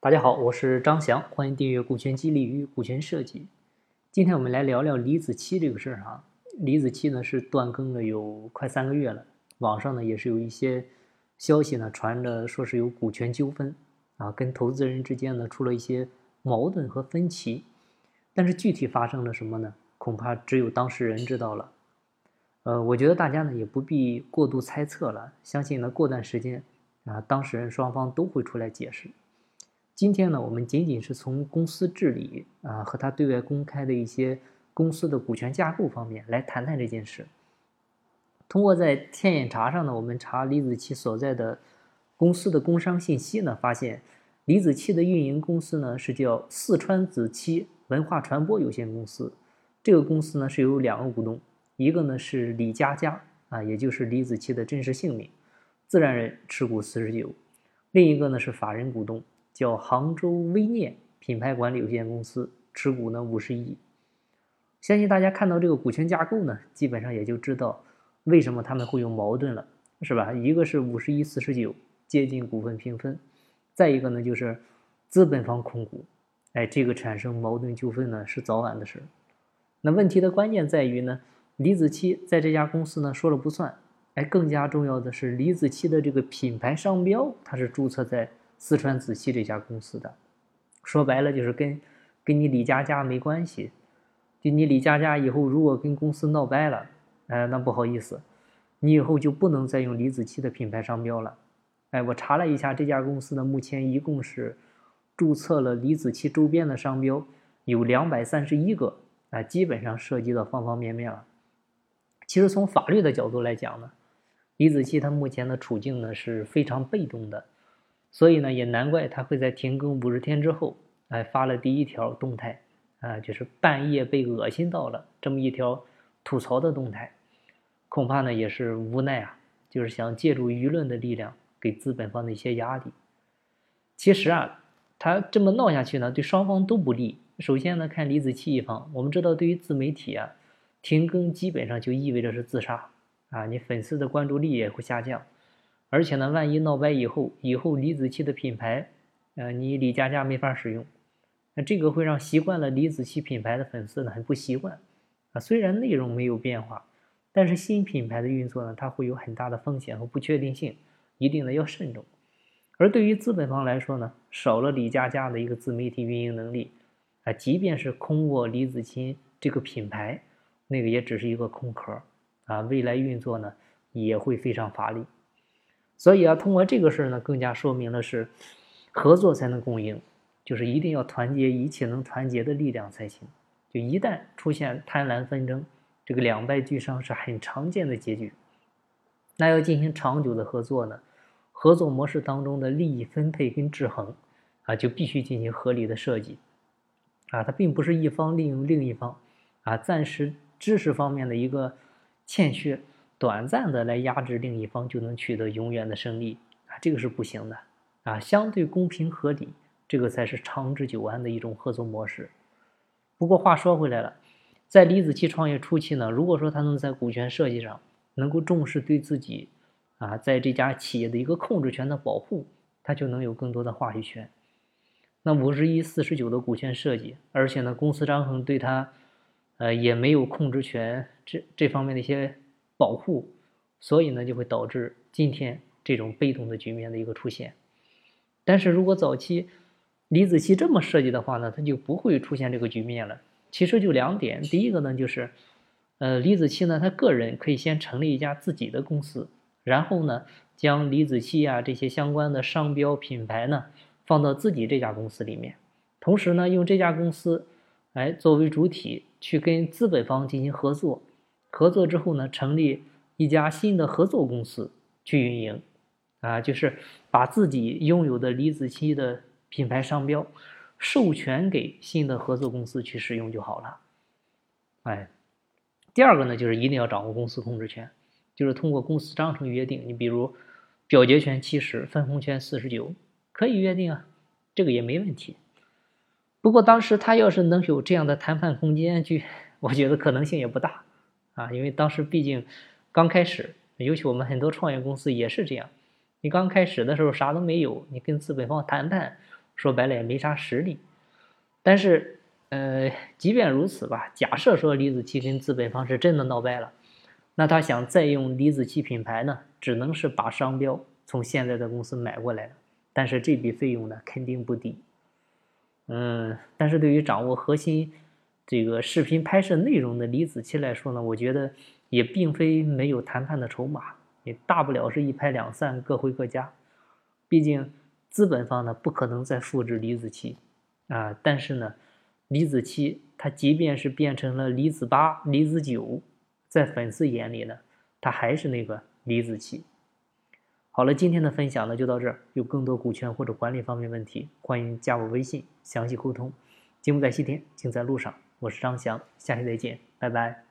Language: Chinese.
大家好，我是张翔，欢迎订阅《股权激励与股权设计》。今天我们来聊聊李子柒这个事儿啊。李子柒呢是断更了有快三个月了，网上呢也是有一些消息呢传着说是有股权纠纷啊，跟投资人之间呢出了一些矛盾和分歧。但是具体发生了什么呢？恐怕只有当事人知道了。呃，我觉得大家呢也不必过度猜测了，相信呢过段时间啊，当事人双方都会出来解释。今天呢，我们仅仅是从公司治理啊和他对外公开的一些公司的股权架构方面来谈谈这件事。通过在天眼查上呢，我们查李子柒所在的公司的工商信息呢，发现李子柒的运营公司呢是叫四川子柒文化传播有限公司。这个公司呢是有两个股东，一个呢是李佳佳啊，也就是李子柒的真实姓名，自然人持股四十九；另一个呢是法人股东。叫杭州微念品牌管理有限公司，持股呢五十亿。相信大家看到这个股权架构呢，基本上也就知道为什么他们会有矛盾了，是吧？一个是五十一四十九接近股份平分，再一个呢就是资本方控股，哎，这个产生矛盾纠纷呢是早晚的事。那问题的关键在于呢，李子柒在这家公司呢说了不算，哎，更加重要的是李子柒的这个品牌商标，它是注册在。四川子柒这家公司的，说白了就是跟跟你李佳佳没关系。就你李佳佳以后如果跟公司闹掰了，哎，那不好意思，你以后就不能再用李子柒的品牌商标了。哎，我查了一下，这家公司呢，目前一共是注册了李子柒周边的商标有两百三十一个，啊，基本上涉及到方方面面了。其实从法律的角度来讲呢，李子柒他目前的处境呢是非常被动的。所以呢，也难怪他会在停更五十天之后，哎，发了第一条动态，啊，就是半夜被恶心到了这么一条吐槽的动态，恐怕呢也是无奈啊，就是想借助舆论的力量给资本方的一些压力。其实啊，他这么闹下去呢，对双方都不利。首先呢，看李子柒一方，我们知道，对于自媒体啊，停更基本上就意味着是自杀啊，你粉丝的关注力也会下降。而且呢，万一闹掰以后，以后李子柒的品牌，呃，你李佳佳没法使用，那这个会让习惯了李子柒品牌的粉丝呢很不习惯，啊，虽然内容没有变化，但是新品牌的运作呢，它会有很大的风险和不确定性，一定呢要慎重。而对于资本方来说呢，少了李佳佳的一个自媒体运营能力，啊，即便是空过李子柒这个品牌，那个也只是一个空壳，啊，未来运作呢也会非常乏力。所以啊，通过这个事儿呢，更加说明了是合作才能共赢，就是一定要团结一切能团结的力量才行。就一旦出现贪婪纷争，这个两败俱伤是很常见的结局。那要进行长久的合作呢，合作模式当中的利益分配跟制衡啊，就必须进行合理的设计啊，它并不是一方利用另一方啊，暂时知识方面的一个欠缺。短暂的来压制另一方就能取得永远的胜利啊，这个是不行的啊！相对公平合理，这个才是长治久安的一种合作模式。不过话说回来了，在李子柒创业初期呢，如果说他能在股权设计上能够重视对自己啊，在这家企业的一个控制权的保护，他就能有更多的话语权。那五十一四十九的股权设计，而且呢，公司章程对他呃也没有控制权这这方面的一些。保护，所以呢就会导致今天这种被动的局面的一个出现。但是如果早期李子柒这么设计的话呢，他就不会出现这个局面了。其实就两点，第一个呢就是，呃，李子柒呢他个人可以先成立一家自己的公司，然后呢将李子柒啊这些相关的商标品牌呢放到自己这家公司里面，同时呢用这家公司来作为主体去跟资本方进行合作。合作之后呢，成立一家新的合作公司去运营，啊，就是把自己拥有的李子柒的品牌商标授权给新的合作公司去使用就好了。哎，第二个呢，就是一定要掌握公司控制权，就是通过公司章程约定，你比如表决权七十，分红权四十九，可以约定啊，这个也没问题。不过当时他要是能有这样的谈判空间，去，我觉得可能性也不大。啊，因为当时毕竟刚开始，尤其我们很多创业公司也是这样。你刚开始的时候啥都没有，你跟资本方谈判，说白了也没啥实力。但是，呃，即便如此吧，假设说李子柒跟资本方是真的闹掰了，那他想再用李子柒品牌呢，只能是把商标从现在的公司买过来。但是这笔费用呢，肯定不低。嗯，但是对于掌握核心这个视频拍摄内容的李子柒来说呢，我觉得也并非没有谈判的筹码，也大不了是一拍两散，各回各家。毕竟资本方呢不可能再复制李子柒啊，但是呢，李子柒他即便是变成了李子八、李子九，在粉丝眼里呢，他还是那个李子柒。好了，今天的分享呢就到这儿。有更多股权或者管理方面问题，欢迎加我微信详细沟通。节目在西天，尽在路上。我是张翔，下期再见，拜拜。